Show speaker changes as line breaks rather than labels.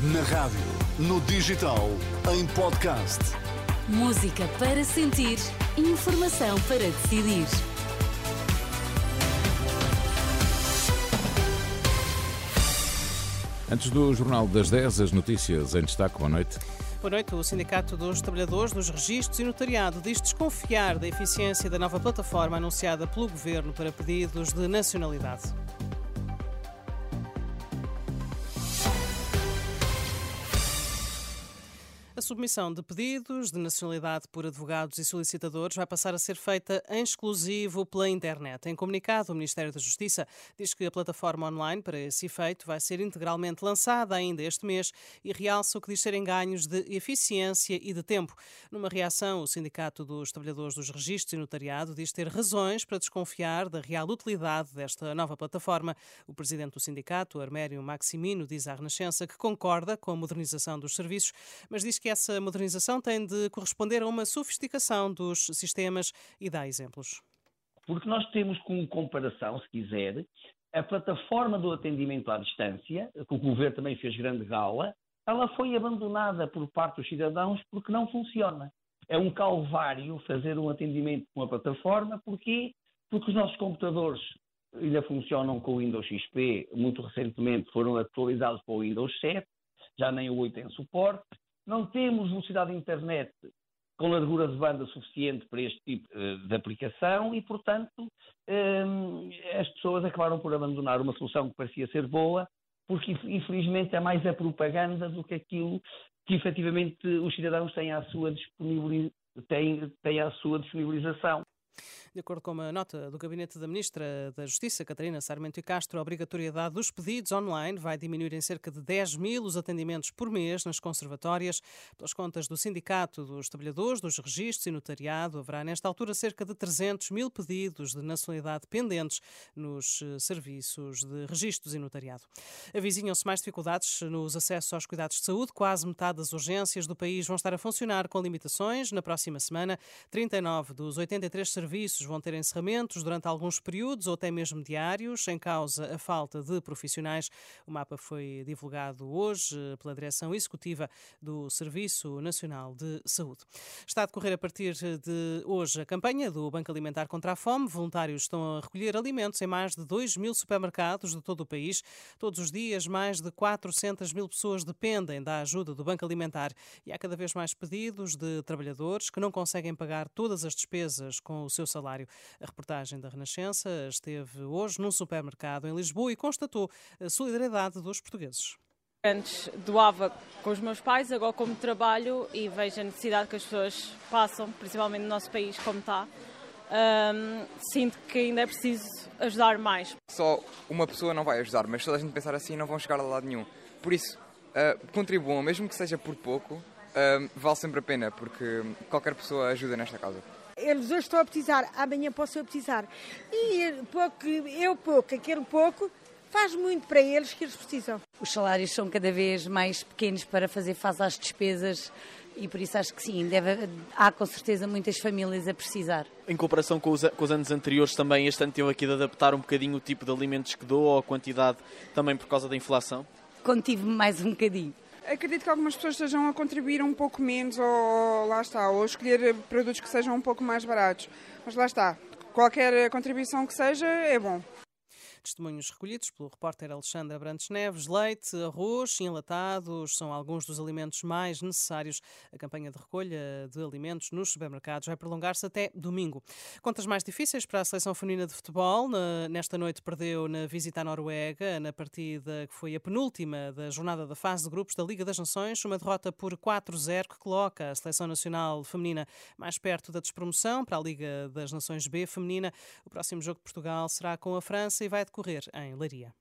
Na rádio, no digital, em podcast.
Música para sentir, informação para decidir.
Antes do Jornal das 10, as notícias em destaque. Boa noite.
Boa noite. O Sindicato dos Trabalhadores dos Registros e Notariado diz desconfiar da eficiência da nova plataforma anunciada pelo Governo para pedidos de nacionalidade. A submissão de pedidos de nacionalidade por advogados e solicitadores vai passar a ser feita em exclusivo pela internet. Em comunicado, o Ministério da Justiça diz que a plataforma online para esse efeito vai ser integralmente lançada ainda este mês e realça o que diz serem ganhos de eficiência e de tempo. Numa reação, o Sindicato dos Trabalhadores dos Registros e Notariado diz ter razões para desconfiar da real utilidade desta nova plataforma. O presidente do sindicato, Armério Maximino, diz à Renascença que concorda com a modernização dos serviços, mas diz que que essa modernização tem de corresponder a uma sofisticação dos sistemas e dá exemplos.
Porque nós temos como comparação, se quiser, a plataforma do atendimento à distância, que o governo também fez grande gala, ela foi abandonada por parte dos cidadãos porque não funciona. É um calvário fazer um atendimento com a plataforma, porquê? Porque os nossos computadores ainda funcionam com o Windows XP, muito recentemente foram atualizados para o Windows 7, já nem o 8 tem suporte, não temos velocidade de internet com largura de banda suficiente para este tipo eh, de aplicação e, portanto, ehm, as pessoas acabaram por abandonar uma solução que parecia ser boa, porque infelizmente é mais a propaganda do que aquilo que efetivamente os cidadãos têm à sua, disponibilização.
De acordo com uma nota do Gabinete da Ministra da Justiça, Catarina Sarmento e Castro, a obrigatoriedade dos pedidos online vai diminuir em cerca de 10 mil os atendimentos por mês nas conservatórias. Pelas contas do Sindicato dos Trabalhadores, dos Registros e Notariado, haverá nesta altura cerca de 300 mil pedidos de nacionalidade pendentes nos eh, serviços de registros e notariado. Avizinham-se mais dificuldades nos acessos aos cuidados de saúde. Quase metade das urgências do país vão estar a funcionar com limitações. Na próxima semana, 39 dos 83 serviços vão ter encerramentos durante alguns períodos ou até mesmo diários, em causa a falta de profissionais. O mapa foi divulgado hoje pela direção executiva do Serviço Nacional de Saúde. Está a decorrer a partir de hoje a campanha do Banco Alimentar contra a Fome. Voluntários estão a recolher alimentos em mais de 2 mil supermercados de todo o país. Todos os dias, mais de 400 mil pessoas dependem da ajuda do Banco Alimentar e há cada vez mais pedidos de trabalhadores que não conseguem pagar todas as despesas com o seu salário. A reportagem da Renascença esteve hoje num supermercado em Lisboa e constatou a solidariedade dos portugueses.
Antes doava com os meus pais, agora como trabalho e vejo a necessidade que as pessoas passam, principalmente no nosso país como está, um, sinto que ainda é preciso ajudar mais.
Só uma pessoa não vai ajudar, mas se toda a gente pensar assim não vão chegar a lado nenhum. Por isso, uh, contribuam, mesmo que seja por pouco, uh, vale sempre a pena, porque qualquer pessoa ajuda nesta causa
eles hoje estão a precisar, amanhã posso eu precisar. E pouco, eu pouco, aquele pouco, faz muito para eles que eles precisam.
Os salários são cada vez mais pequenos para fazer face às despesas e por isso acho que sim, deve, há com certeza muitas famílias a precisar.
Em comparação com os, com os anos anteriores também, este ano teve aqui de adaptar um bocadinho o tipo de alimentos que dou ou a quantidade também por causa da inflação?
Contive-me mais um bocadinho
acredito que algumas pessoas estejam a contribuir um pouco menos ou lá está, ou escolher produtos que sejam um pouco mais baratos. Mas lá está, qualquer contribuição que seja é bom.
Testemunhos recolhidos pelo repórter Alexandre Abrantes Neves. Leite, arroz enlatados são alguns dos alimentos mais necessários. A campanha de recolha de alimentos nos supermercados vai prolongar-se até domingo. Contas mais difíceis para a seleção feminina de futebol. Nesta noite perdeu na visita à Noruega, na partida que foi a penúltima da jornada da fase de grupos da Liga das Nações, uma derrota por 4-0 que coloca a seleção nacional feminina mais perto da despromoção para a Liga das Nações B feminina. O próximo jogo de Portugal será com a França e vai decorrer em Leiria.